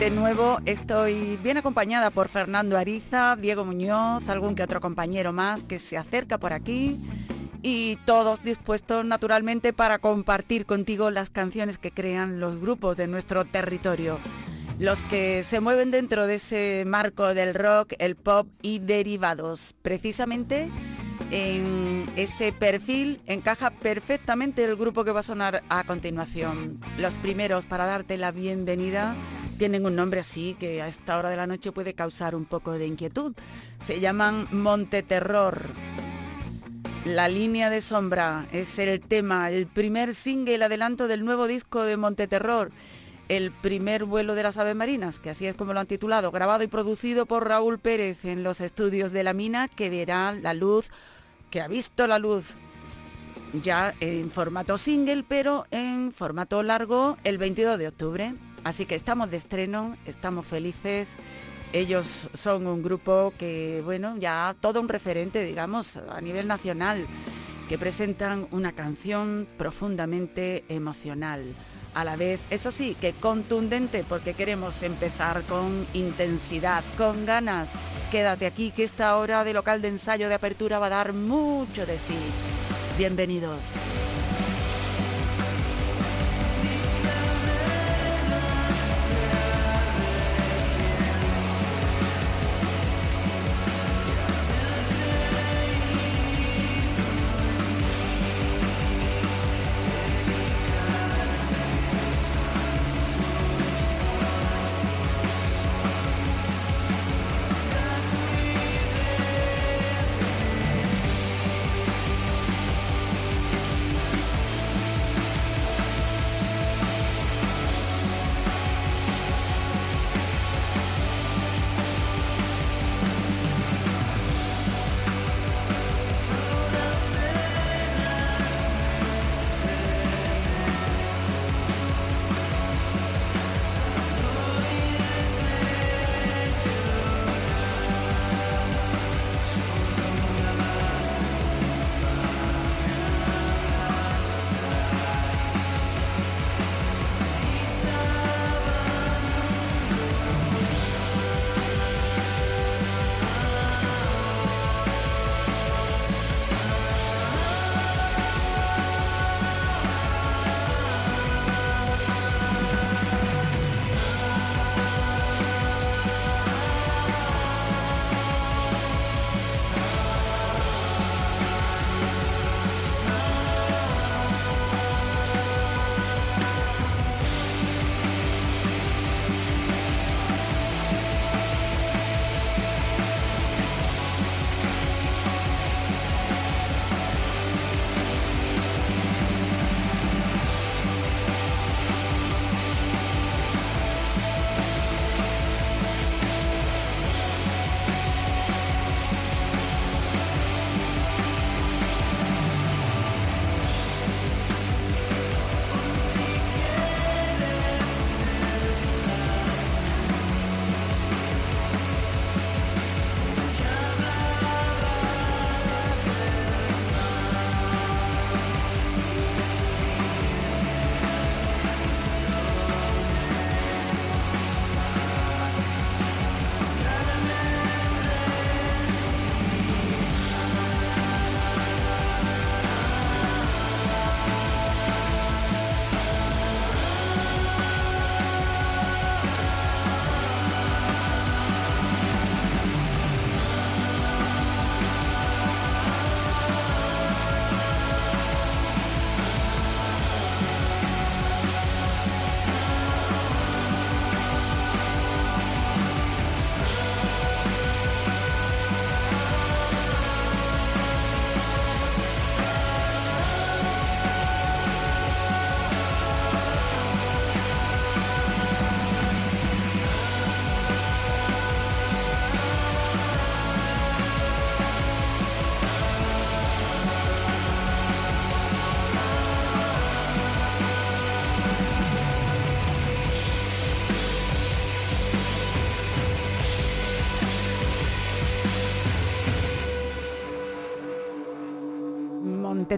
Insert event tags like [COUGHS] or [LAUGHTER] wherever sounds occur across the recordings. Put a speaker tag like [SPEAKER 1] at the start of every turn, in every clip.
[SPEAKER 1] De nuevo estoy bien acompañada por Fernando Ariza, Diego Muñoz, algún que otro compañero más que se acerca por aquí y todos dispuestos naturalmente para compartir contigo las canciones que crean los grupos de nuestro territorio, los que se mueven dentro de ese marco del rock, el pop y derivados. Precisamente en ese perfil encaja perfectamente el grupo que va a sonar a continuación. Los primeros para darte la bienvenida tienen un nombre así que a esta hora de la noche puede causar un poco de inquietud. Se llaman Monte Terror. La línea de sombra es el tema, el primer single, el adelanto del nuevo disco de Monte Terror, el primer vuelo de las aves marinas, que así es como lo han titulado, grabado y producido por Raúl Pérez en los estudios de La Mina, que verá la luz, que ha visto la luz ya en formato single, pero en formato largo el 22 de octubre. Así que estamos de estreno, estamos felices ellos son un grupo que, bueno, ya todo un referente, digamos, a nivel nacional, que presentan una canción profundamente emocional. A la vez, eso sí, que contundente, porque queremos empezar con intensidad, con ganas. Quédate aquí, que esta hora de local de ensayo de apertura va a dar mucho de sí. Bienvenidos.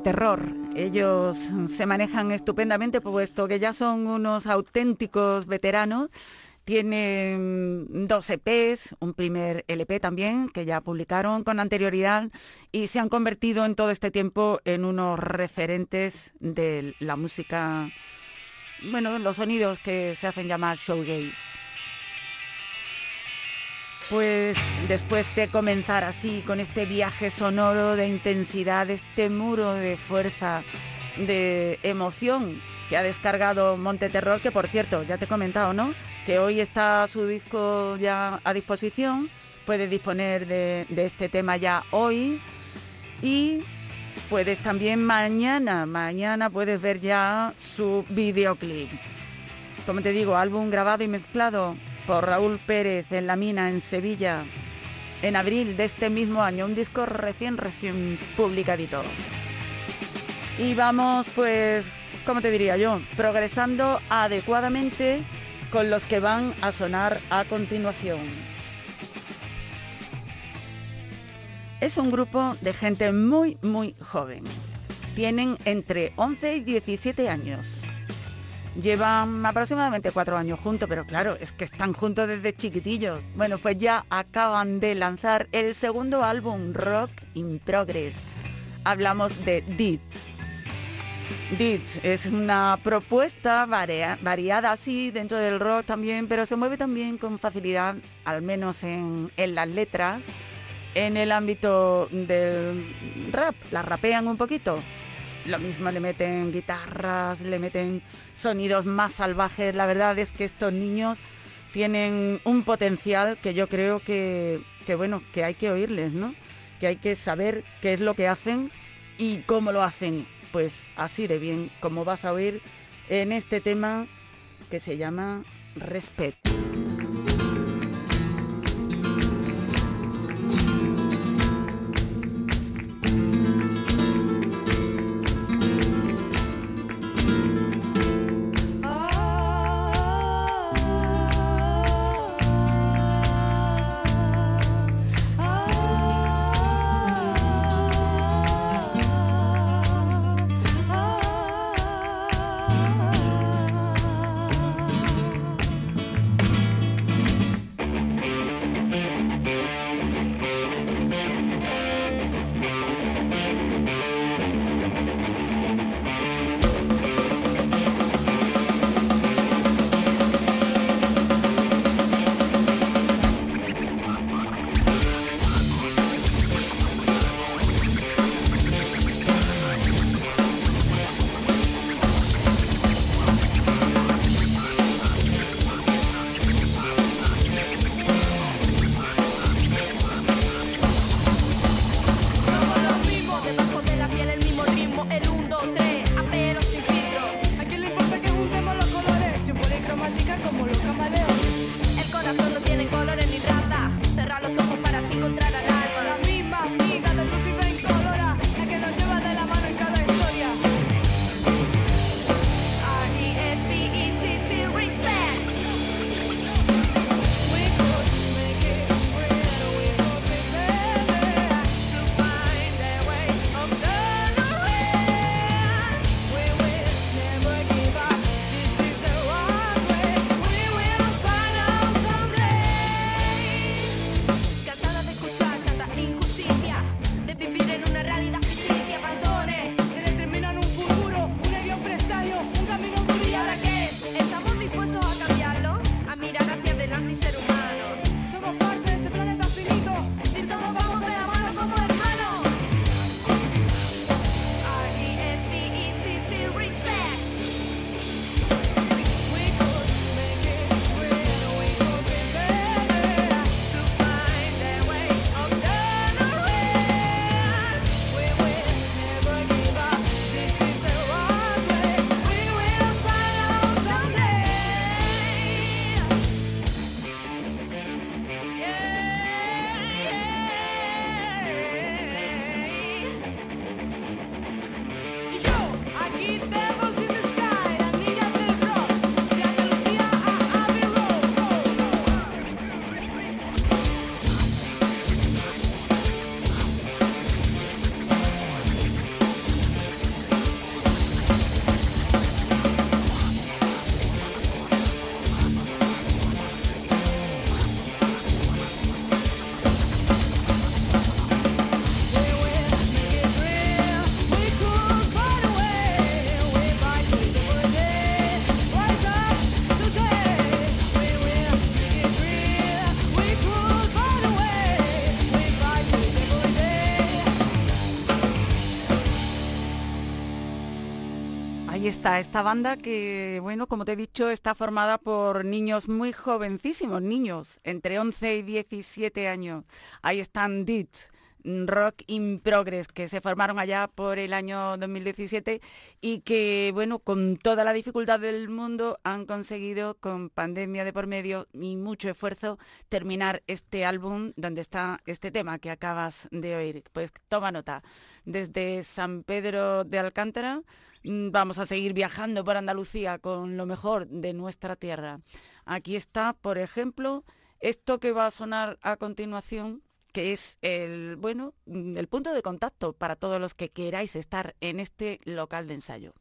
[SPEAKER 1] Monteterror. Ellos se manejan estupendamente puesto que ya son unos auténticos veteranos. Tienen dos EPs, un primer LP también, que ya publicaron con anterioridad y se han convertido en todo este tiempo en unos referentes de la música, bueno, los sonidos que se hacen llamar showgaze. Pues después de comenzar así, con este viaje sonoro de intensidad, este muro de fuerza, de emoción que ha descargado Monte Terror, que por cierto, ya te he comentado, ¿no? Que hoy está su disco ya a disposición, puedes disponer de, de este tema ya hoy y puedes también mañana, mañana puedes ver ya su videoclip. Como te digo, álbum grabado y mezclado por Raúl Pérez en La Mina, en Sevilla, en abril de este mismo año. Un disco recién, recién publicadito. Y vamos, pues, como te diría yo, progresando adecuadamente con los que van a sonar a continuación. Es un grupo de gente muy, muy joven. Tienen entre 11 y 17 años Llevan aproximadamente cuatro años juntos, pero claro, es que están juntos desde chiquitillos. Bueno, pues ya acaban de lanzar el segundo álbum, Rock in Progress. Hablamos de DIT. DIT es una propuesta variada así dentro del rock también, pero se mueve también con facilidad, al menos en, en las letras, en el ámbito del rap. La rapean un poquito lo mismo le meten guitarras, le meten sonidos más salvajes. La verdad es que estos niños tienen un potencial que yo creo que, que bueno, que hay que oírles, ¿no? Que hay que saber qué es lo que hacen y cómo lo hacen. Pues así de bien, como vas a oír en este tema que se llama Respeto. Está, esta banda que, bueno, como te he dicho, está formada por niños muy jovencísimos, niños, entre 11 y 17 años. Ahí están DIT, Rock in Progress, que se formaron allá por el año 2017 y que, bueno, con toda la dificultad del mundo han conseguido, con pandemia de por medio y mucho esfuerzo, terminar este álbum donde está este tema que acabas de oír. Pues toma nota. Desde San Pedro de Alcántara mm, vamos a seguir viajando por Andalucía con lo mejor de nuestra tierra. Aquí está, por ejemplo, esto que va a sonar a continuación que es el, bueno, mm, el punto de contacto para todos los que queráis estar en este local de ensayo.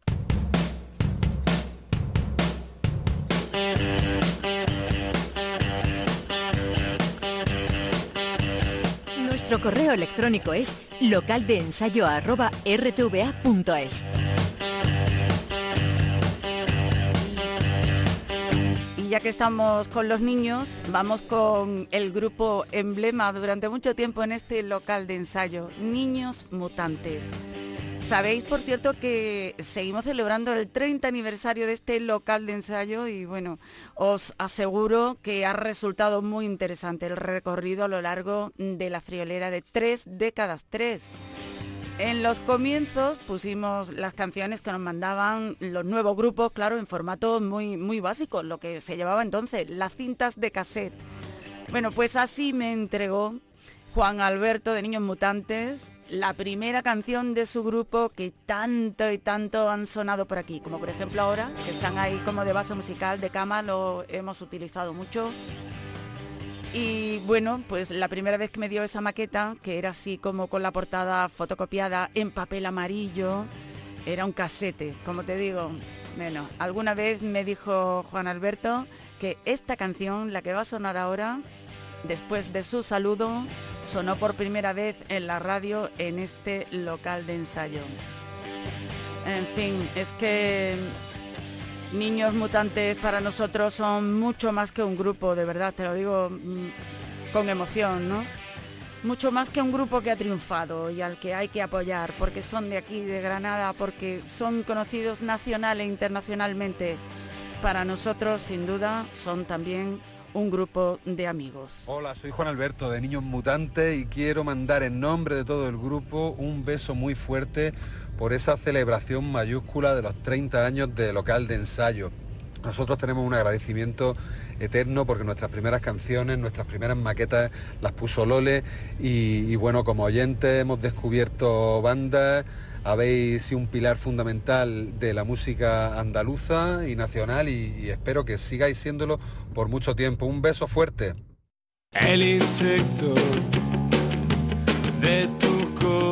[SPEAKER 2] Nuestro correo electrónico es localdeensayo.rtva.es.
[SPEAKER 1] ya que estamos con los niños, vamos con el grupo emblema durante mucho tiempo en este local de ensayo, Niños Mutantes. Sabéis, por cierto, que seguimos celebrando el 30 aniversario de este local de ensayo y bueno, os aseguro que ha resultado muy interesante el recorrido a lo largo de la friolera de tres décadas, tres. En los comienzos pusimos las canciones que nos mandaban los nuevos grupos, claro, en formato muy, muy básico, lo que se llevaba entonces, las cintas de cassette. Bueno, pues así me entregó Juan Alberto de Niños Mutantes, la primera canción de su grupo que tanto y tanto han sonado por aquí, como por ejemplo ahora, que están ahí como de base musical, de cama, lo hemos utilizado mucho. Y bueno, pues la primera vez que me dio esa maqueta, que era así como con la portada fotocopiada en papel amarillo, era un casete, como te digo. Bueno, alguna vez me dijo Juan Alberto que esta canción, la que va a sonar ahora, después de su saludo, sonó por primera vez en la radio en este local de ensayo. En fin, es que Niños Mutantes para nosotros son mucho más que un grupo, de verdad, te lo digo mm, con emoción, ¿no? Mucho más que un grupo que ha triunfado y al que hay que apoyar, porque son de aquí, de Granada, porque son conocidos nacional e internacionalmente. Para nosotros, sin duda, son también un grupo de amigos.
[SPEAKER 3] Hola, soy Juan Alberto de Niños Mutantes y quiero mandar en nombre de todo el grupo un beso muy fuerte por esa celebración mayúscula de los 30 años de local de ensayo. Nosotros tenemos un agradecimiento eterno porque nuestras primeras canciones, nuestras primeras maquetas las puso Lole y, bueno, como oyentes hemos descubierto bandas, habéis sido un pilar fundamental de la música andaluza y nacional y, y espero que sigáis siéndolo por mucho tiempo. Un beso fuerte.
[SPEAKER 4] El insecto de tu corazón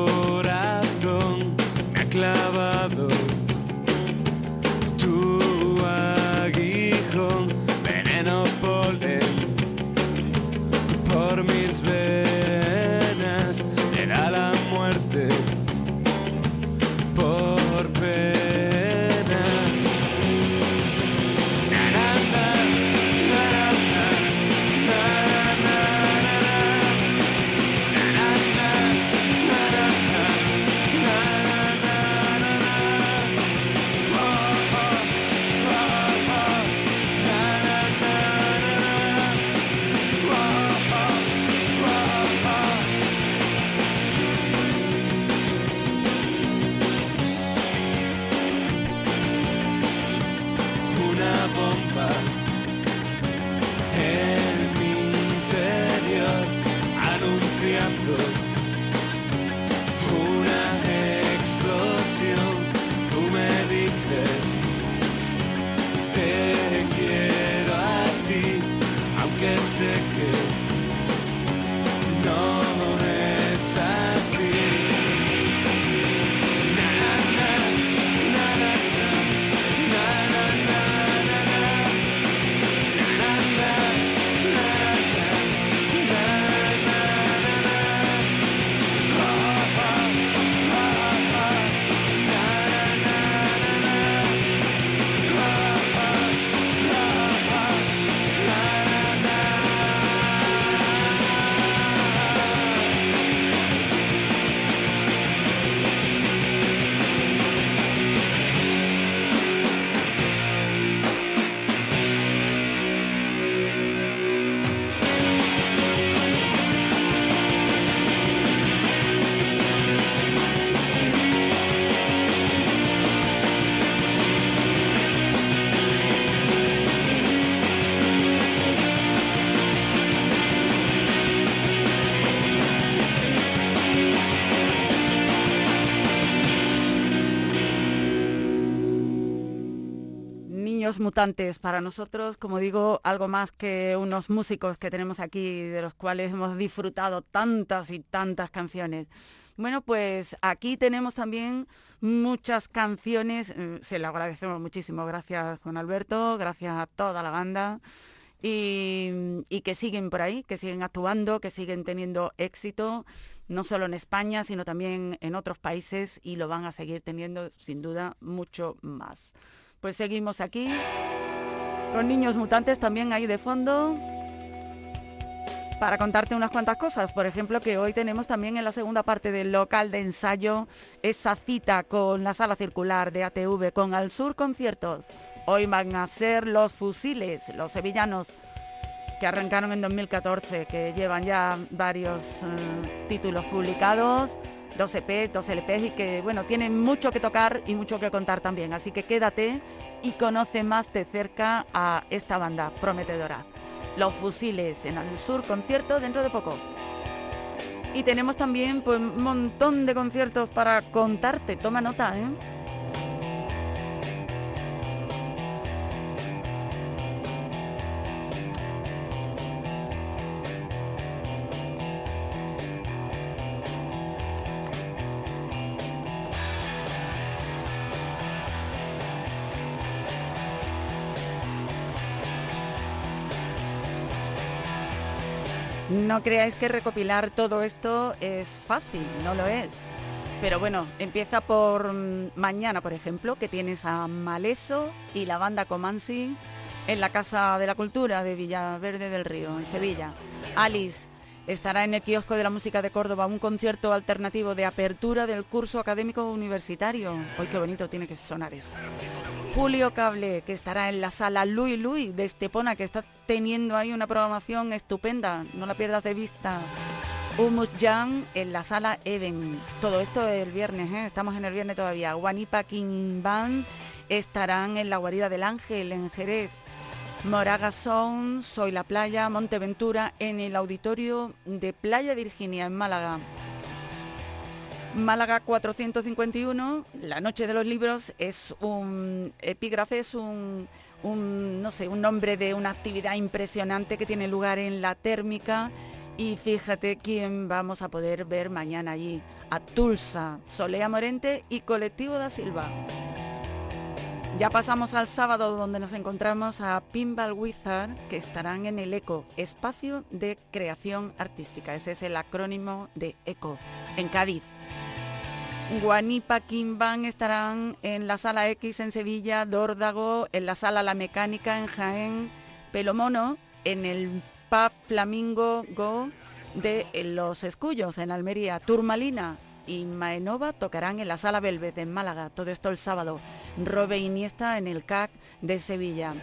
[SPEAKER 1] Mutantes, para nosotros, como digo, algo más que unos músicos que tenemos aquí, de los cuales hemos disfrutado tantas y tantas canciones. Bueno, pues aquí tenemos también muchas canciones, eh, se lo agradecemos muchísimo, gracias Juan Alberto, gracias a toda la banda. Y, y que siguen por ahí, que siguen actuando, que siguen teniendo éxito, no solo en España, sino también en otros países y lo van a seguir teniendo sin duda mucho más. Pues seguimos aquí con Niños Mutantes también ahí de fondo para contarte unas cuantas cosas. Por ejemplo, que hoy tenemos también en la segunda parte del local de ensayo esa cita con la sala circular de ATV, con Al Sur Conciertos. Hoy van a ser los fusiles, los sevillanos que arrancaron en 2014, que llevan ya varios eh, títulos publicados, dos EPs, dos LPs y que bueno, tienen mucho que tocar y mucho que contar también. Así que quédate y conoce más de cerca a esta banda prometedora. Los fusiles en el sur concierto dentro de poco. Y tenemos también pues, un montón de conciertos para contarte. Toma nota, ¿eh? No creáis que recopilar todo esto es fácil, no lo es. Pero bueno, empieza por mm, mañana, por ejemplo, que tienes a Maleso y la banda Comansi en la Casa de la Cultura de Villaverde del Río, en Sevilla. Alice estará en el kiosco de la música de Córdoba, un concierto alternativo de apertura del curso académico universitario. Hoy qué bonito tiene que sonar eso. Julio Cable, que estará en la sala Lui Lui de Estepona, que está teniendo ahí una programación estupenda, no la pierdas de vista. Humus Jam en la sala Eden. Todo esto el viernes, ¿eh? estamos en el viernes todavía. Guanipa King Band estarán en la guarida del Ángel, en Jerez. Moraga Sound, Soy la Playa, Monteventura, en el auditorio de Playa Virginia, en Málaga. Málaga 451, La Noche de los Libros es un epígrafe, es un, un, no sé, un nombre de una actividad impresionante que tiene lugar en la térmica y fíjate quién vamos a poder ver mañana allí. A Tulsa, Solea Morente y Colectivo da Silva. Ya pasamos al sábado donde nos encontramos a Pinball Wizard que estarán en el ECO, Espacio de Creación Artística. Ese es el acrónimo de ECO, en Cádiz. Guanipa Kimban estarán en la Sala X en Sevilla, Dórdago, en la Sala La Mecánica en Jaén, Pelomono, en el Pub Flamingo Go de Los Escullos en Almería, Turmalina y Maenova tocarán en la Sala Velvet en Málaga, todo esto el sábado. Robe Iniesta en el CAC de Sevilla.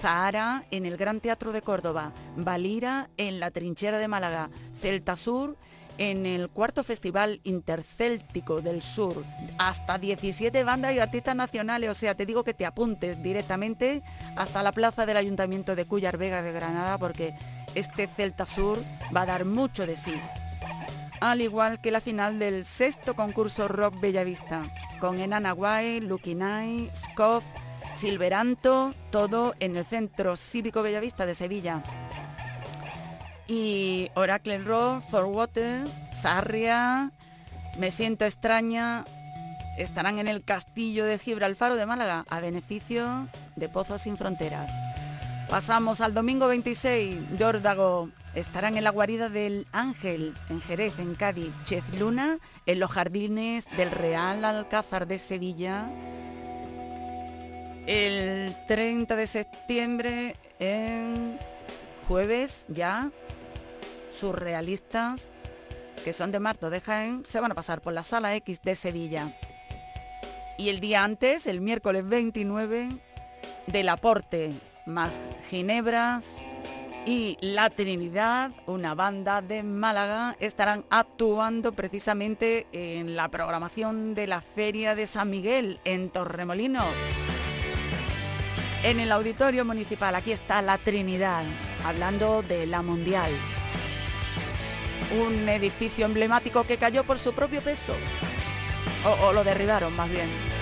[SPEAKER 1] Zahara en el Gran Teatro de Córdoba. Valira en la Trinchera de Málaga. Celta Sur en el cuarto Festival Intercéltico del Sur. Hasta 17 bandas y artistas nacionales, o sea, te digo que te apuntes directamente hasta la plaza del Ayuntamiento de Cuyar Vega de Granada porque este Celta Sur va a dar mucho de sí. Al igual que la final del sexto concurso Rock Bellavista, con Enana Guay, Scoff, Silveranto, todo en el Centro Cívico Bellavista de Sevilla y Oracle Rock, For Water, Sarria, Me Siento Extraña, estarán en el Castillo de Gibralfaro de Málaga a beneficio de Pozos Sin Fronteras. Pasamos al domingo 26, Yórdago, estarán en la guarida del Ángel, en Jerez, en Cádiz, Chez Luna, en los jardines del Real Alcázar de Sevilla. El 30 de septiembre, en jueves ya, surrealistas que son de Marto de Jaén se van a pasar por la Sala X de Sevilla. Y el día antes, el miércoles 29, del aporte más Ginebras y La Trinidad, una banda de Málaga, estarán actuando precisamente en la programación de la Feria de San Miguel en Torremolinos. En el Auditorio Municipal, aquí está La Trinidad, hablando de la Mundial un edificio emblemático que cayó por su propio peso. O, o lo derribaron más bien.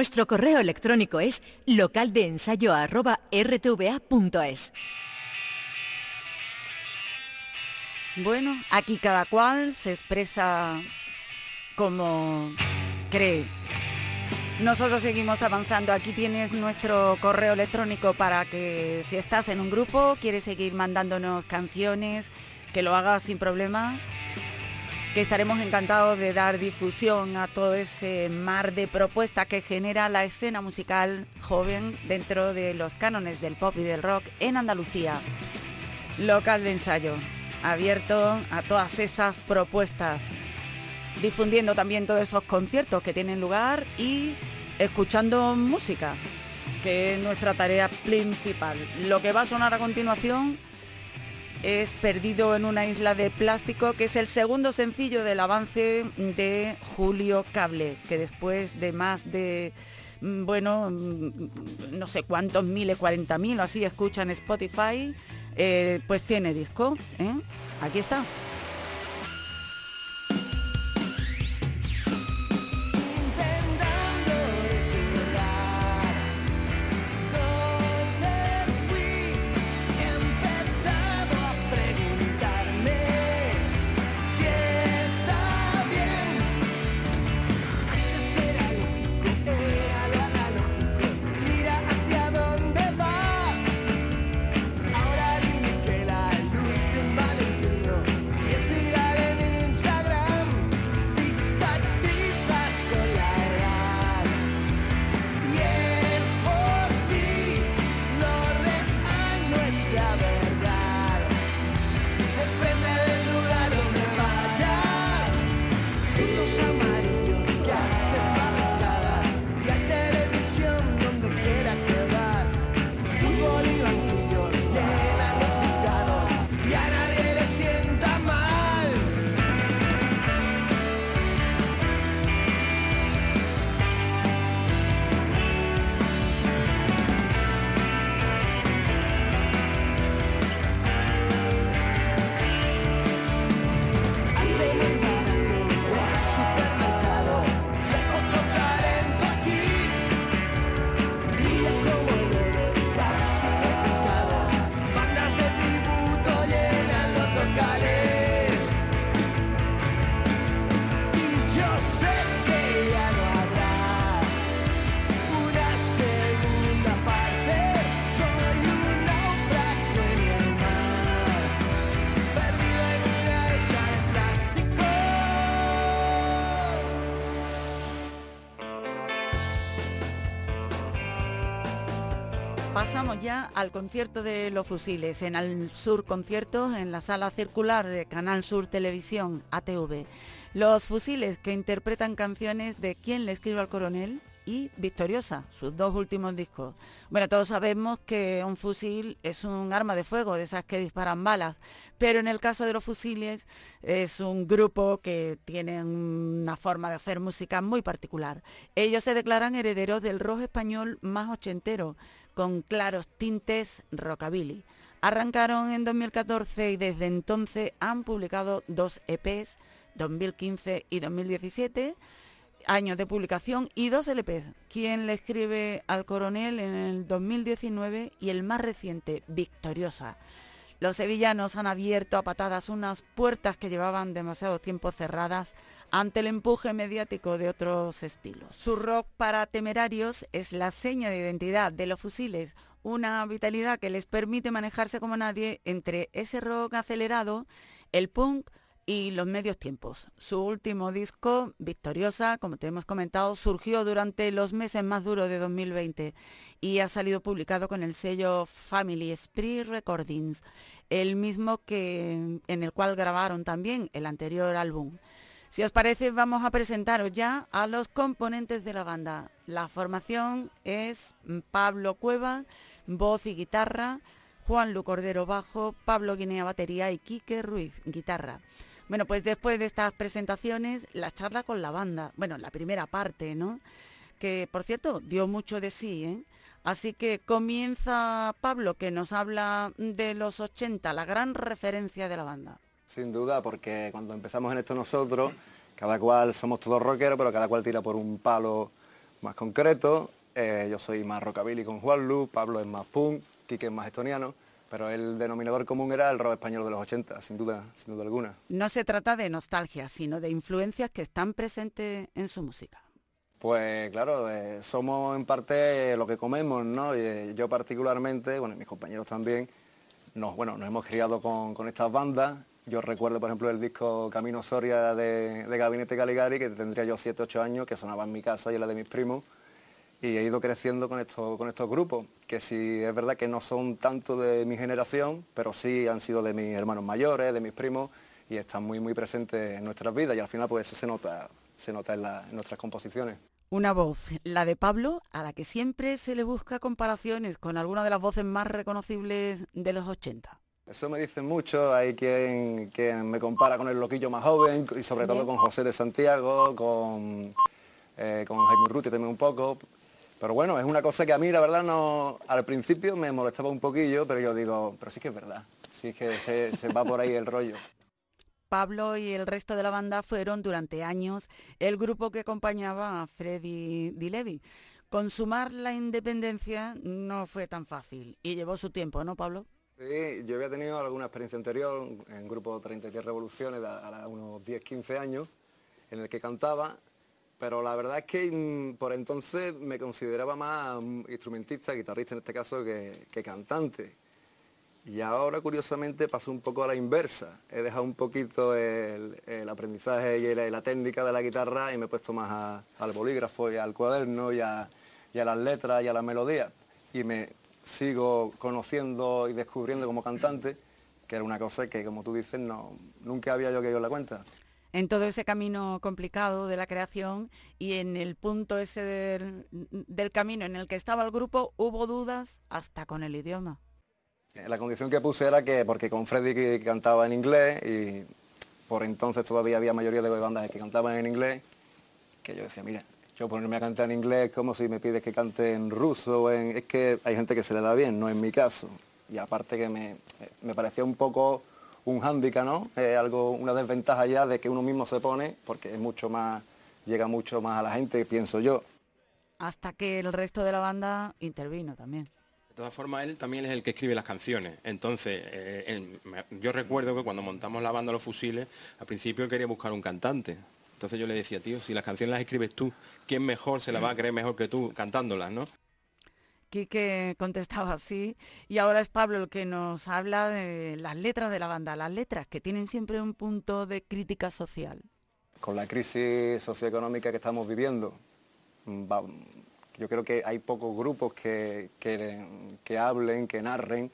[SPEAKER 2] Nuestro correo electrónico es localdeensayo@rtva.es.
[SPEAKER 1] Bueno, aquí cada cual se expresa como cree. Nosotros seguimos avanzando. Aquí tienes nuestro correo electrónico para que si estás en un grupo, quieres seguir mandándonos canciones, que lo hagas sin problema, que estaremos encantados de dar difusión a todo ese mar de propuestas que genera la escena musical joven dentro de los cánones del pop y del rock en Andalucía. Local de ensayo, abierto a todas esas propuestas, difundiendo también todos esos conciertos que tienen lugar y escuchando música, que es nuestra tarea principal. Lo que va a sonar a continuación es Perdido en una isla de plástico, que es el segundo sencillo del avance de Julio Cable, que después de más de, mm, bueno, mm, no sé cuántos miles, 40 mil o así escuchan Spotify, eh, pues tiene disco. ¿eh? Aquí está.
[SPEAKER 4] Ya
[SPEAKER 1] al concierto de los fusiles en Al Sur Conciertos en la sala circular de Canal Sur Televisión ATV. Los fusiles que interpretan canciones de ¿Quién le escribe al coronel? y Victoriosa, sus dos últimos discos. Bueno, todos sabemos que un fusil es un arma de fuego, de esas que disparan balas, pero en el caso de los fusiles es un grupo que tiene una forma de hacer música muy particular. Ellos se declaran herederos del rock español más ochentero, con claros tintes rockabilly. Arrancaron en 2014 y desde entonces han publicado dos EPs, 2015 y 2017, años de publicación y dos LPs. Quien le escribe al coronel en el 2019 y el más reciente, Victoriosa. Los sevillanos han abierto a patadas unas puertas que llevaban demasiado tiempo cerradas ante el empuje mediático de otros estilos. Su rock para temerarios es la seña de identidad de los fusiles, una vitalidad que les permite manejarse como nadie entre ese rock acelerado, el punk y los medios tiempos. Su último disco, Victoriosa, como te hemos comentado, surgió durante los meses más duros de 2020 y ha salido publicado con el sello Family Spree Recordings, el mismo que en el cual grabaron también el anterior álbum. Si os parece, vamos a presentaros ya a los componentes de la banda. La formación es Pablo Cueva, voz y guitarra, Juan Lu Cordero bajo, Pablo Guinea batería y Quique Ruiz guitarra. Bueno, pues después de estas presentaciones, la charla con la banda, bueno, la primera parte, ¿no? Que por cierto dio mucho de sí, ¿eh? Así que comienza Pablo, que nos habla de los 80, la gran referencia de la banda.
[SPEAKER 5] Sin duda, porque cuando empezamos en esto nosotros, cada cual somos todos rockeros, pero cada cual tira por un palo más concreto. Eh, yo soy más rockabilly con Juanlu, Pablo es más punk, Quique es más estoniano, pero el denominador común era el rock español de los 80, sin duda, sin duda alguna.
[SPEAKER 1] No se trata de nostalgia, sino de influencias que están presentes en su música.
[SPEAKER 5] Pues claro, eh, somos en parte lo que comemos, ¿no? Y, eh, yo particularmente, bueno, y mis compañeros también, nos, bueno, nos hemos criado con, con estas bandas. Yo recuerdo, por ejemplo, el disco Camino Soria de, de Gabinete Caligari, que tendría yo 7, 8 años, que sonaba en mi casa y en la de mis primos. Y he ido creciendo con estos, con estos grupos, que sí es verdad que no son tanto de mi generación, pero sí han sido de mis hermanos mayores, de mis primos, y están muy, muy presentes en nuestras vidas. Y al final, pues eso se nota, se nota en, la- en nuestras composiciones.
[SPEAKER 1] Una voz, la de Pablo, a la que siempre se le busca comparaciones con alguna de las voces más reconocibles de los 80.
[SPEAKER 5] Eso me dicen mucho, hay quien, quien me compara con el loquillo más joven y sobre todo con José de Santiago, con, eh, con Jaime Urruti también un poco. Pero bueno, es una cosa que a mí la verdad no, al principio me molestaba un poquillo, pero yo digo, pero sí que es verdad, sí que se, se va por ahí el rollo.
[SPEAKER 1] Pablo y el resto de la banda fueron durante años el grupo que acompañaba a Freddy Di Levi. Consumar la independencia no fue tan fácil y llevó su tiempo, ¿no, Pablo?
[SPEAKER 5] Sí, yo había tenido alguna experiencia anterior en grupo 33 Revoluciones, a, a unos 10, 15 años, en el que cantaba, pero la verdad es que mm, por entonces me consideraba más mm, instrumentista, guitarrista en este caso, que, que cantante. Y ahora, curiosamente, pasó un poco a la inversa. He dejado un poquito el, aprendizaje y la, técnica de la guitarra y me he puesto más al bolígrafo y al cuaderno y a, y a las letras y a las melodías. Y me sigo conociendo y descubriendo como cantante, que era una cosa que, como tú dices, no, nunca había yo caído en la cuenta.
[SPEAKER 1] En todo ese camino complicado de la creación y en el punto ese del, camino en el que estaba el grupo, hubo dudas hasta con el idioma.
[SPEAKER 5] Eh, La condición que puse era que, porque con Freddy cantaba en inglés y por entonces todavía había mayoría de bandas que cantaban en inglés, que yo decía, mira, yo ponerme a cantar en inglés como si me pides que cante en ruso, en... es que hay gente que se le da bien, no en mi caso. Y aparte que me, me parecía un poco un hándicap, ¿no? Eh, algo, una desventaja ya de que uno mismo se pone, porque es mucho más, llega mucho más a la gente, pienso yo.
[SPEAKER 1] Hasta que el resto de la banda intervino también.
[SPEAKER 6] De todas formas, él también es el que escribe las canciones. Entonces, eh, él- me- yo recuerdo que cuando montamos la banda Los Fusiles, al principio él quería buscar un cantante. Entonces yo le decía, tío, si las canciones las escribes tú, ¿quién mejor se las va a creer mejor que tú cantándolas, no?
[SPEAKER 1] Quique contestaba así y ahora es Pablo el que nos habla de las letras de la banda, las letras que tienen siempre un punto de crítica social.
[SPEAKER 5] con la crisis socioeconómica que estamos viviendo, yo creo que hay pocos grupos que, que- que hablen, que narren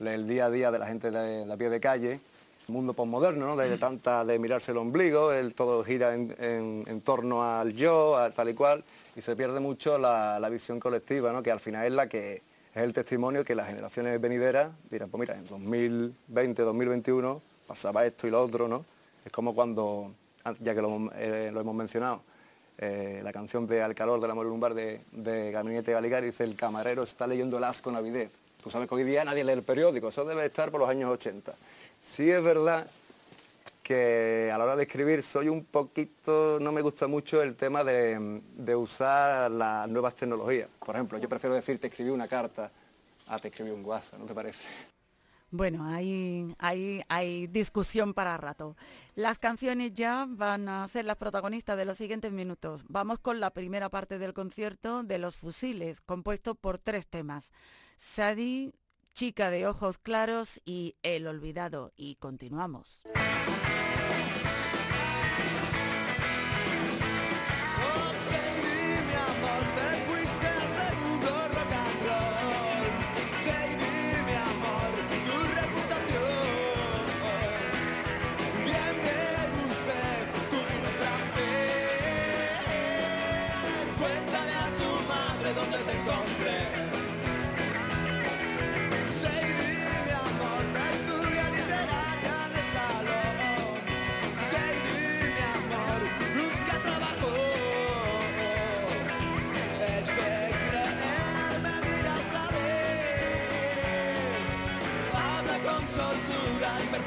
[SPEAKER 5] el día a día de la gente de la pie de calle, mundo posmoderno, ¿no? de tanta de mirarse el ombligo, el todo gira en, torno al yo, al tal y cual, y se pierde mucho la, visión colectiva, ¿no? que al final es la que es el testimonio que las generaciones venideras dirán, pues mira, en 2020, 2021 pasaba esto y lo otro, ¿no? Es como cuando, ah, ya que lo, eh, hemos mencionado, eh, la canción de Al calor del amor lumbar de, de Gabinete dice, el camarero está leyendo el asco navidez. Tú sabes que hoy día nadie lee el periódico, eso debe estar por los años 80. Sí es verdad que a la hora de escribir soy un poquito, no me gusta mucho el tema de, de usar las nuevas tecnologías. Por ejemplo, yo prefiero decir te escribí una carta a te escribí un WhatsApp, ¿no te parece?
[SPEAKER 1] Bueno, hay, hay, hay discusión para rato. Las canciones ya van a ser las protagonistas de los siguientes minutos. Vamos con la primera parte del concierto de Los Fusiles, compuesto por tres temas. Sadie, Chica de Ojos Claros y El Olvidado. Y continuamos.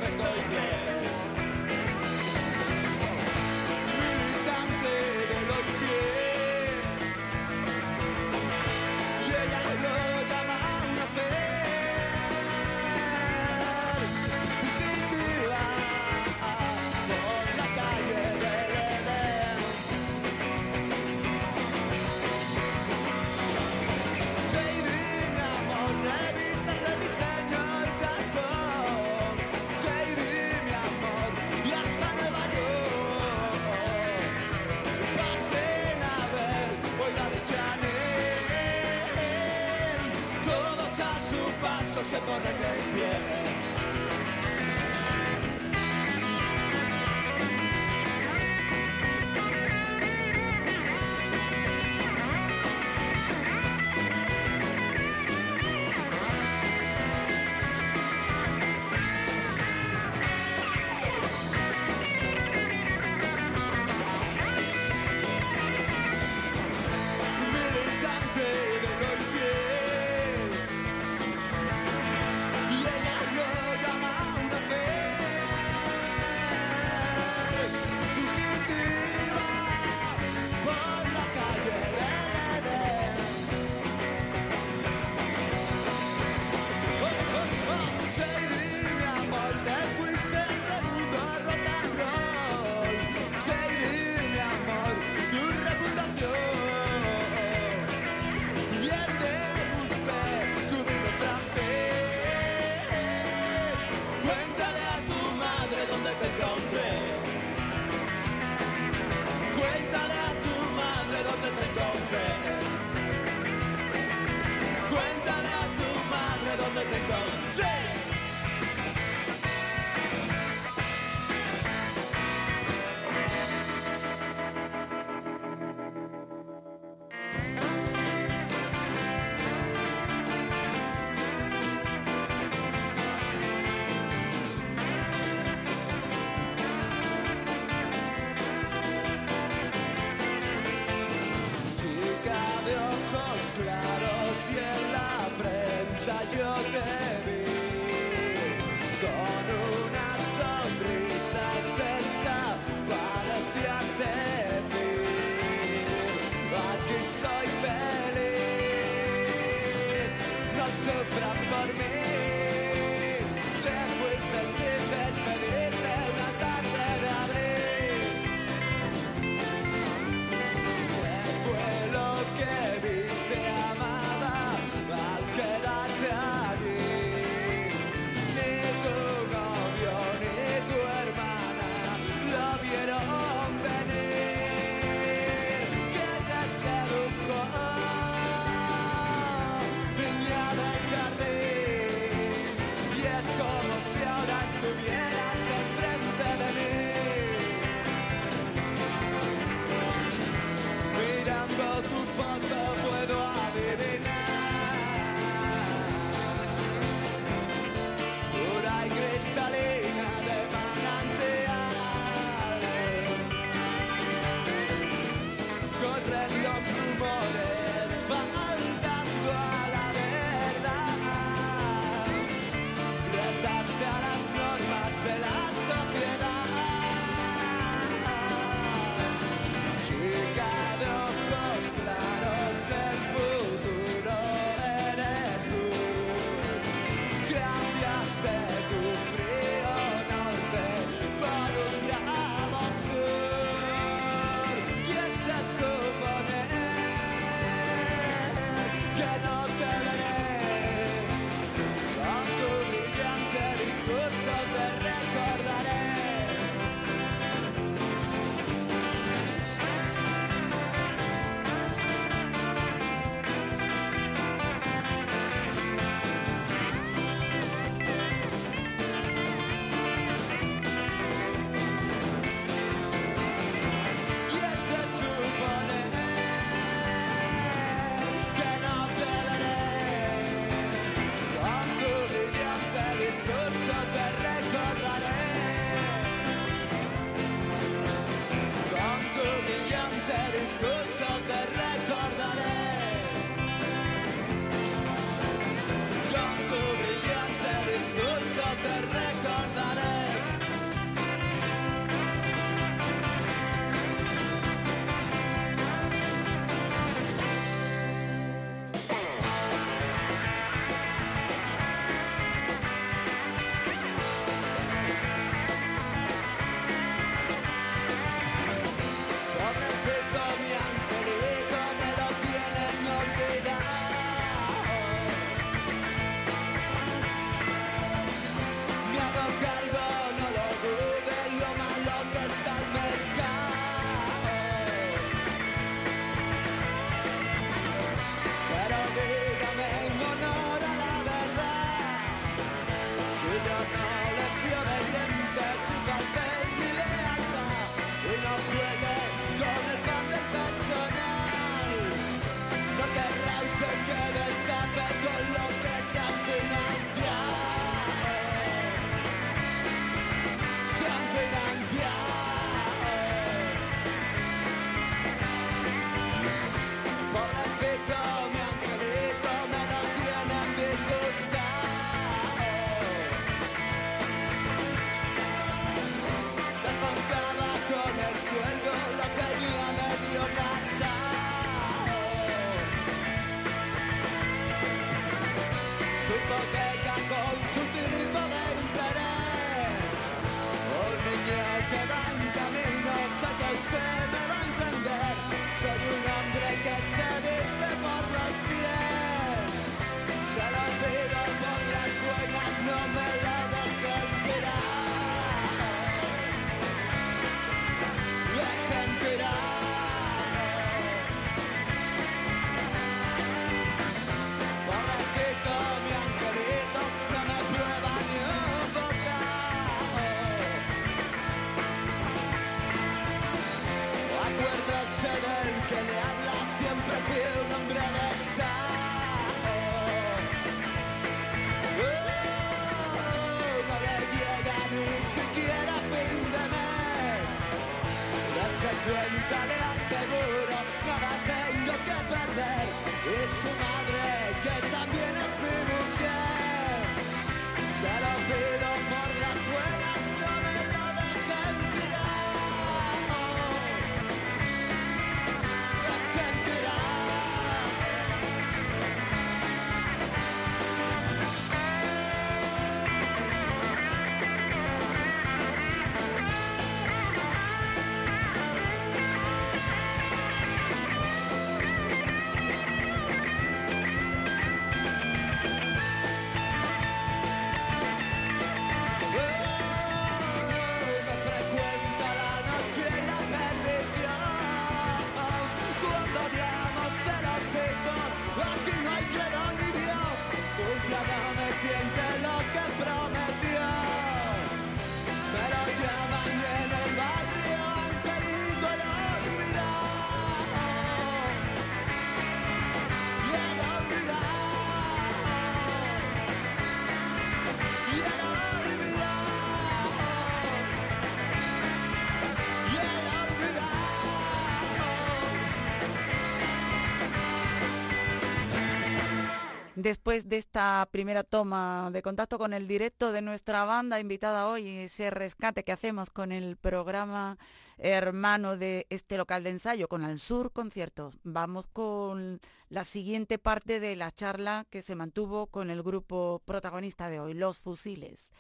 [SPEAKER 4] Perfecto
[SPEAKER 1] Después de esta primera toma de contacto con el directo de nuestra banda invitada hoy, ese rescate que hacemos con el programa hermano de este local de ensayo, con Al Sur Conciertos, vamos con la siguiente parte de la charla que se mantuvo con el grupo protagonista de hoy, Los Fusiles.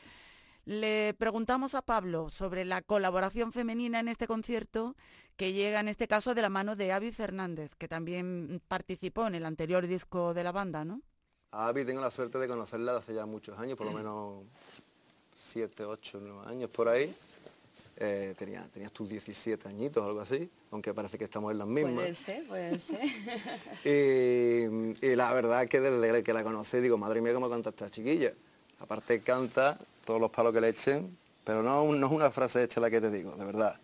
[SPEAKER 1] Le preguntamos a Pablo sobre la colaboración femenina en este concierto, que llega en este caso de la mano de Avi Fernández, que también participó en el anterior disco de la banda, ¿no?
[SPEAKER 5] A Abby tengo la suerte de conocerla de hace ya muchos años, por lo menos 7, 8, 9 años por ahí. Eh, tenía, tenías tus 17 añitos o algo así, aunque parece que estamos en las mismas.
[SPEAKER 7] Puede ser, puede ser. [LAUGHS]
[SPEAKER 5] Y, y la verdad que desde que la conocí digo, madre mía, cómo canta esta chiquilla. Aparte canta todos los palos que le echen, pero no, no es una frase hecha la que te digo, de verdad.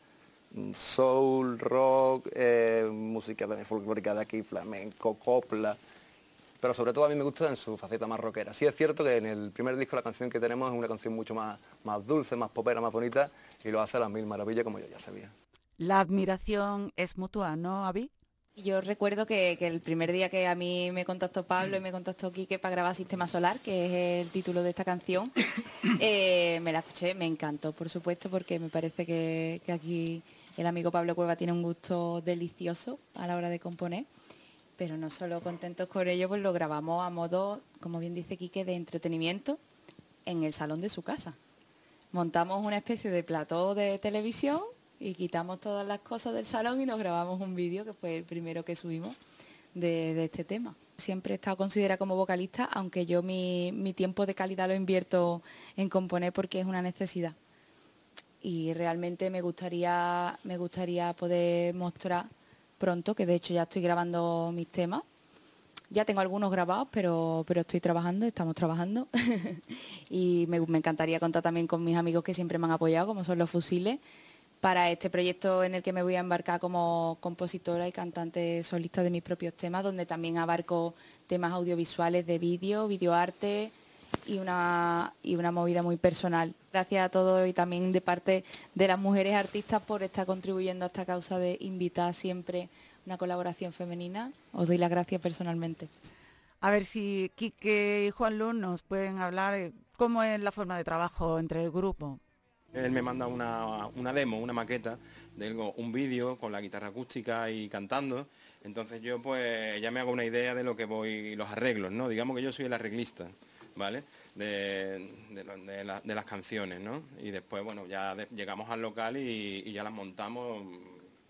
[SPEAKER 5] Mm, Soul, rock, eh, música de folclórica de aquí, flamenco, copla. Pero sobre todo a mí me gusta en su faceta más rockera. Sí es cierto que en el primer disco la canción que tenemos es una canción mucho más, más dulce, más popera, más bonita y lo hace a las mil maravillas como yo ya sabía.
[SPEAKER 1] La admiración es mutua, ¿no, Avi?
[SPEAKER 7] Yo recuerdo que, que el primer día que a mí me contactó Pablo y me contactó Quique para grabar Sistema Solar, que es el título de esta canción, [COUGHS] eh, me la escuché, me encantó, por supuesto, porque me parece que, que aquí el amigo Pablo Cueva tiene un gusto delicioso a la hora de componer. Pero no solo contentos con ello, pues lo grabamos a modo, como bien dice Quique, de entretenimiento en el salón de su casa. Montamos una especie de plató de televisión y quitamos todas las cosas del salón y nos grabamos un vídeo que fue el primero que subimos de, de este tema. Siempre he estado considerada como vocalista, aunque yo mi, mi tiempo de calidad lo invierto en componer porque es una necesidad. Y realmente me gustaría, me gustaría poder mostrar pronto, que de hecho ya estoy grabando mis temas. Ya tengo algunos grabados, pero, pero estoy trabajando, estamos trabajando. [LAUGHS] y me, me encantaría contar también con mis amigos que siempre me han apoyado, como son los fusiles, para este proyecto en el que me voy a embarcar como compositora y cantante solista de mis propios temas, donde también abarco temas audiovisuales de vídeo, videoarte y una, y una movida muy personal. Gracias a todos y también de parte de las mujeres artistas por estar contribuyendo a esta causa de invitar siempre una colaboración femenina. Os doy las gracias personalmente.
[SPEAKER 1] A ver si Quique y Juan Luz nos pueden hablar eh, cómo es la forma de trabajo entre el grupo.
[SPEAKER 6] Él me manda una, una demo, una maqueta, de algo, un vídeo con la guitarra acústica y cantando. Entonces yo pues ya me hago una idea de lo que voy, los arreglos, ¿no? Digamos que yo soy el arreglista. ¿Vale? De, de lo- de la- de las canciones, ¿no? Y después, bueno, ya llegamos al local y, y ya las montamos.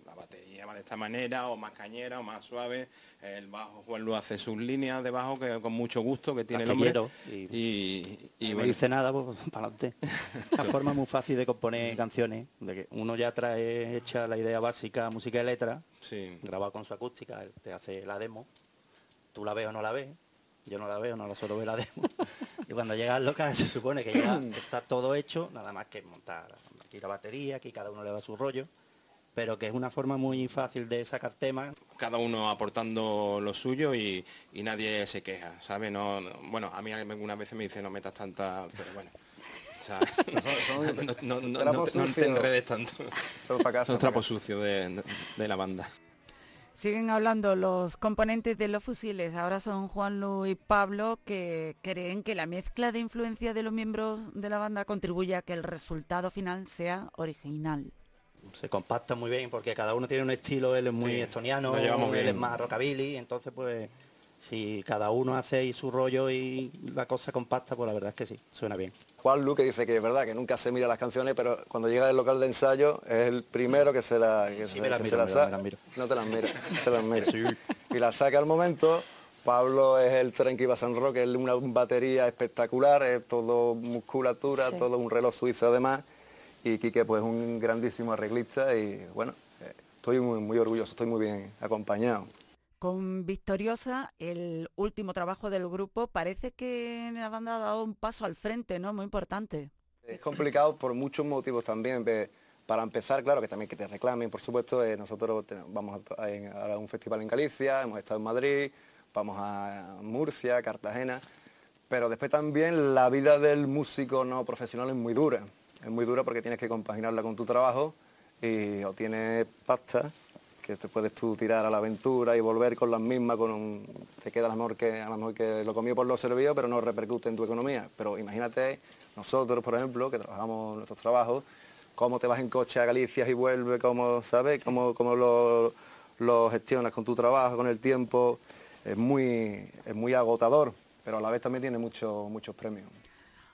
[SPEAKER 6] La batería va de esta manera, o más cañera, o más suave. El bajo, Juan Lu hace sus líneas de bajo que con mucho gusto que tiene el hombre. y, y
[SPEAKER 8] no
[SPEAKER 6] bueno,
[SPEAKER 8] dice nada, pues [LAUGHS] para adelante. Una [LAUGHS] forma muy fácil de componer
[SPEAKER 6] Mm.
[SPEAKER 8] canciones, de que uno ya trae hecha la idea básica, música y letra,
[SPEAKER 6] sí.
[SPEAKER 8] grabado con su acústica, te hace la demo, tú la ves o no la ves, yo no la veo, no la solo veo la demo. y cuando llega al local se supone que ya está todo hecho, nada más que montar aquí la batería, aquí cada uno le da su rollo, pero que es una forma muy fácil de sacar temas.
[SPEAKER 6] cada uno aportando lo suyo y, y nadie se queja, ¿sabes? No, no- bueno, a mí algunas veces me dice no metas tanta, pero bueno. o sea, no, [LAUGHS] no- no- no-
[SPEAKER 5] Trapo
[SPEAKER 6] no te- no te
[SPEAKER 5] sucio.
[SPEAKER 6] enredes tanto.
[SPEAKER 5] Solo para casa,
[SPEAKER 6] trapos sucios de- de la banda.
[SPEAKER 1] Siguen hablando los componentes de los fusiles. Ahora son Juan Lu y Pablo que creen que la mezcla de influencia de los miembros de la banda contribuye a que el resultado final sea original.
[SPEAKER 8] se compacta muy bien porque cada uno tiene un estilo, él es muy
[SPEAKER 6] Sí,
[SPEAKER 8] estoniano, él es más rockabilly, entonces pues si cada uno hace ahí su rollo y la cosa compacta, pues la verdad es que sí, suena bien.
[SPEAKER 5] Juan Lu que dice que es verdad que nunca se mira las canciones, pero cuando llega al local de ensayo es el primero que se la, que
[SPEAKER 8] Sí,
[SPEAKER 5] se,
[SPEAKER 8] me las miro,
[SPEAKER 5] se la
[SPEAKER 8] me las-
[SPEAKER 5] saca.
[SPEAKER 8] me las miro.
[SPEAKER 5] No te las mira, te las [LAUGHS] mira. Y la saca al momento. Pablo es el tren que iba a San Roque, es una batería espectacular, es todo musculatura,
[SPEAKER 1] Sí.
[SPEAKER 5] todo un reloj suizo además. Y Quique pues un grandísimo arreglista y bueno, eh, estoy muy, muy orgulloso, estoy muy bien acompañado.
[SPEAKER 1] Con Victoriosa, el último trabajo del grupo, parece que la banda ha dado un paso al frente, ¿no? Muy importante.
[SPEAKER 5] Es complicado por muchos motivos también. Para empezar, claro, que también que te reclamen, por supuesto, eh, nosotros vamos a, a un festival en Galicia, hemos estado en Madrid, vamos a Murcia, Cartagena, pero después también la vida del músico no profesional es muy dura. Es muy dura porque tienes que compaginarla con tu trabajo y o tienes pasta, que te puedes tú tirar a la aventura y volver con las mismas, con te queda a lo mejor que, a lo mejor que lo comido por lo servido, pero no repercute en tu economía. Pero imagínate nosotros, por ejemplo, que trabajamos nuestros trabajos, cómo te vas en coche a Galicia y vuelves, cómo, ¿sabes? Cómo, cómo lo, lo gestionas con tu trabajo, con el tiempo. Es muy, es muy agotador, pero a la vez también tiene muchos muchos premios.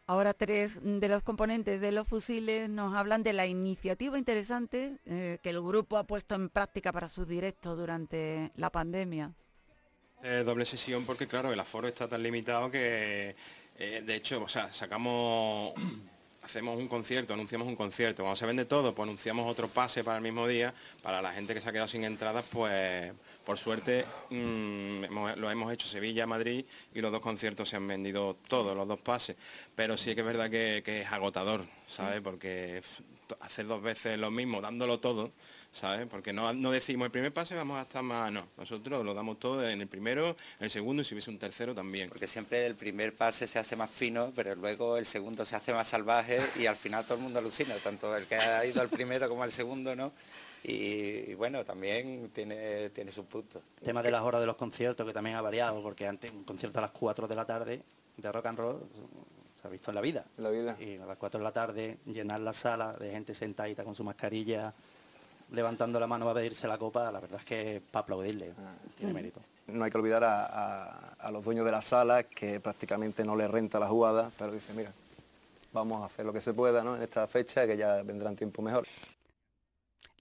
[SPEAKER 1] Ahora tres de los componentes de los fusiles nos hablan de la iniciativa interesante eh, que el grupo ha puesto en práctica para sus directos durante la pandemia.
[SPEAKER 6] Eh, doble sesión porque claro, el aforo está tan limitado que eh, de hecho, o sea, sacamos [COUGHS] hacemos un concierto, anunciamos un concierto, cuando se vende todo, pues anunciamos otro pase para el mismo día, para la gente que se ha quedado sin entradas, pues por suerte mm, hemos- lo hemos hecho Sevilla, Madrid y los dos conciertos se han vendido todos, los dos pases, pero sí que es verdad que, que es agotador, ¿sabes? Porque hacer dos veces lo mismo, dándolo todo, ¿sabes? Porque no, no decimos el primer pase vamos a estar más, no, nosotros lo damos todo en el primero, en el segundo y si hubiese un tercero también.
[SPEAKER 9] Porque siempre el primer pase se hace más fino, pero luego el segundo se hace más salvaje y al final todo el mundo alucina, tanto el que ha ido al primero como al segundo, ¿no? Y, y bueno, también tiene, tiene sus puntos.
[SPEAKER 8] El tema de las horas de los conciertos, que también ha variado, porque antes un concierto a las 4 de la tarde de rock and roll se ha visto en la vida.
[SPEAKER 5] En la vida.
[SPEAKER 8] Y a las 4 de la tarde llenar la sala de gente sentadita con su mascarilla, levantando la mano para pedirse la copa, la verdad es que es para aplaudirle, tiene mérito.
[SPEAKER 5] No hay que olvidar a, a- a los dueños de la sala que prácticamente no les renta la jugada, pero dice, mira, vamos a hacer lo que se pueda ¿no? en esta fecha, que ya vendrán tiempos mejor.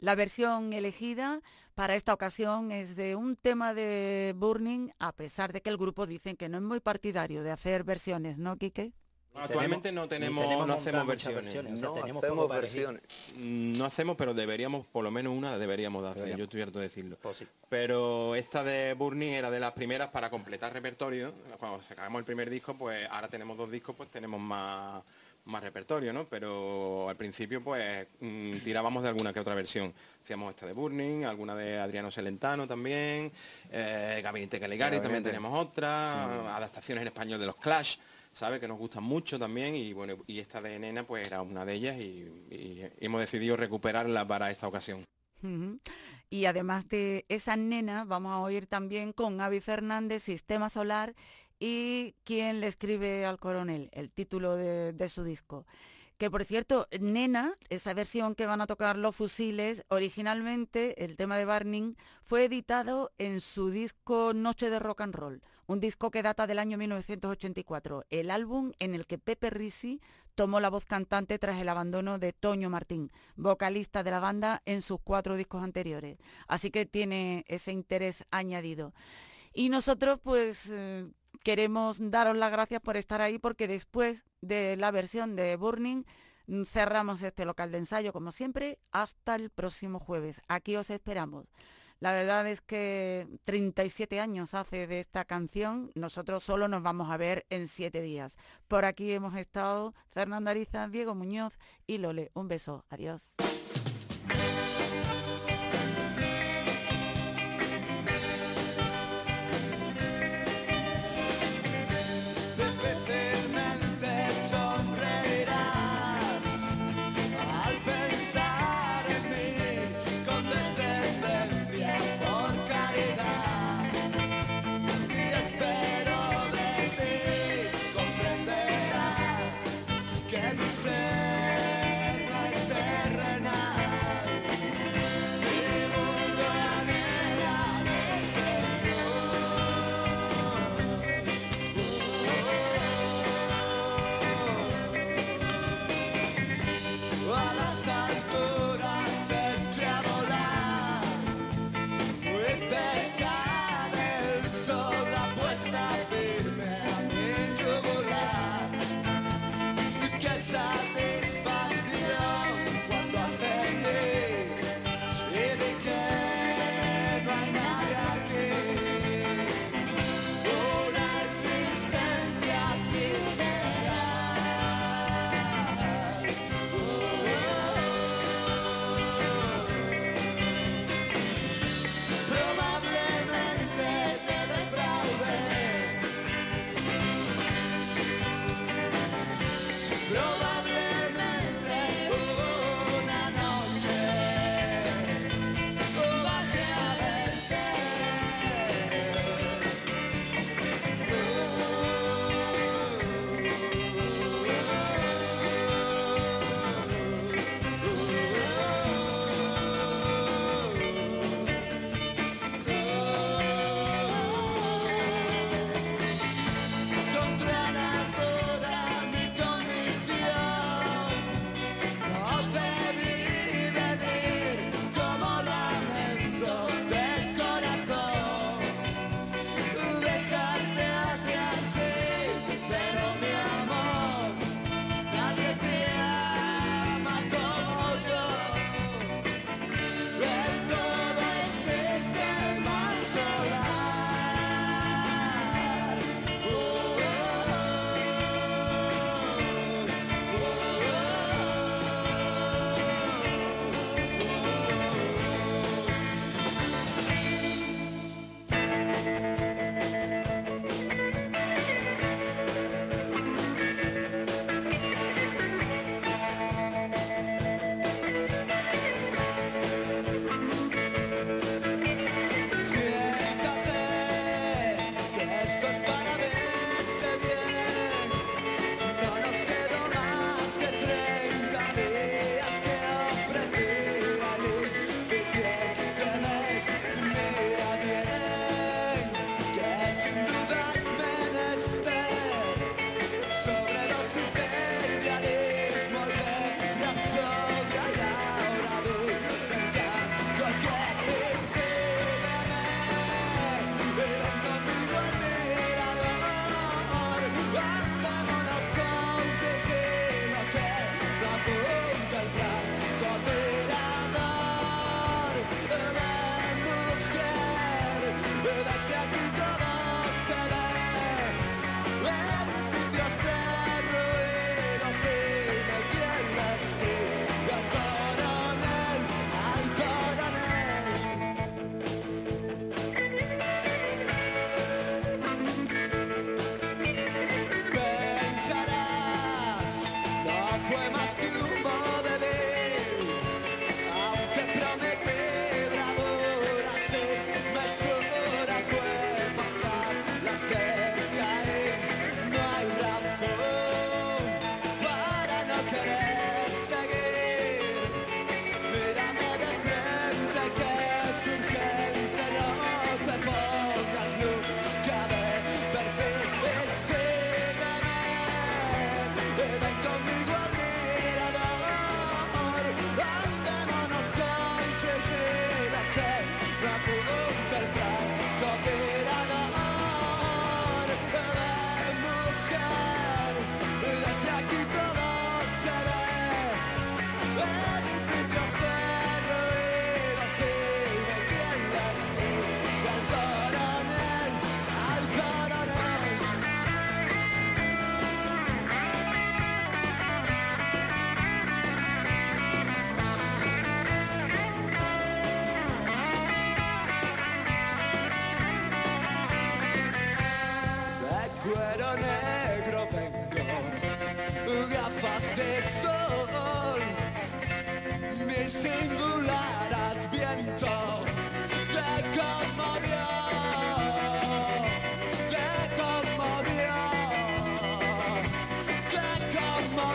[SPEAKER 1] La versión elegida para esta ocasión es de un tema de Burning, a pesar de que el grupo dicen que no es muy partidario de hacer versiones, ¿no, Quique?
[SPEAKER 6] Actualmente no tenemos,
[SPEAKER 8] tenemos
[SPEAKER 6] no hacemos versiones.
[SPEAKER 8] versiones, o sea,
[SPEAKER 5] no
[SPEAKER 8] tenemos
[SPEAKER 5] hacemos versiones.
[SPEAKER 6] No hacemos, pero deberíamos, por lo menos una deberíamos de hacer,
[SPEAKER 5] Deberíamos.
[SPEAKER 6] yo estoy harto de decirlo.
[SPEAKER 8] Pues sí.
[SPEAKER 6] Pero esta de Burning era de las primeras para completar repertorio. Cuando sacamos el primer disco, pues ahora tenemos dos discos, pues tenemos más, más repertorio, ¿no? Pero al principio, pues mm, tirábamos de alguna que otra versión. Hacíamos esta de Burning, alguna de Adriano Celentano también, eh, Gabinete Caligari también teníamos otra, adaptaciones en español de los Clash. ¿sabe? Que nos gustan mucho también y bueno, y esta de Nena pues era una de ellas y, y hemos decidido recuperarla para esta ocasión.
[SPEAKER 1] Y además de esa nena, vamos a oír también con Avi Fernández, Sistema Solar, y quien le escribe al coronel, el título de, de su disco. Que por cierto, Nena, esa versión que van a tocar los fusiles, originalmente el tema de Burning fue editado en su disco Noche de Rock and Roll, un disco que data del año 1984, el álbum en el que Pepe Risi tomó la voz cantante tras el abandono de Toño Martín, vocalista de la banda en sus cuatro discos anteriores. Así que tiene ese interés añadido. Y nosotros pues eh, queremos daros las gracias por estar ahí porque después de la versión de Burning mm, cerramos este local de ensayo como siempre hasta el próximo jueves. Aquí os esperamos. La verdad es que 37 años hace de esta canción, nosotros solo nos vamos a ver en siete días. Por aquí hemos estado Fernando Ariza, Diego Muñoz y Lole. Un beso, adiós.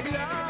[SPEAKER 4] Te conmovió, te conmovió.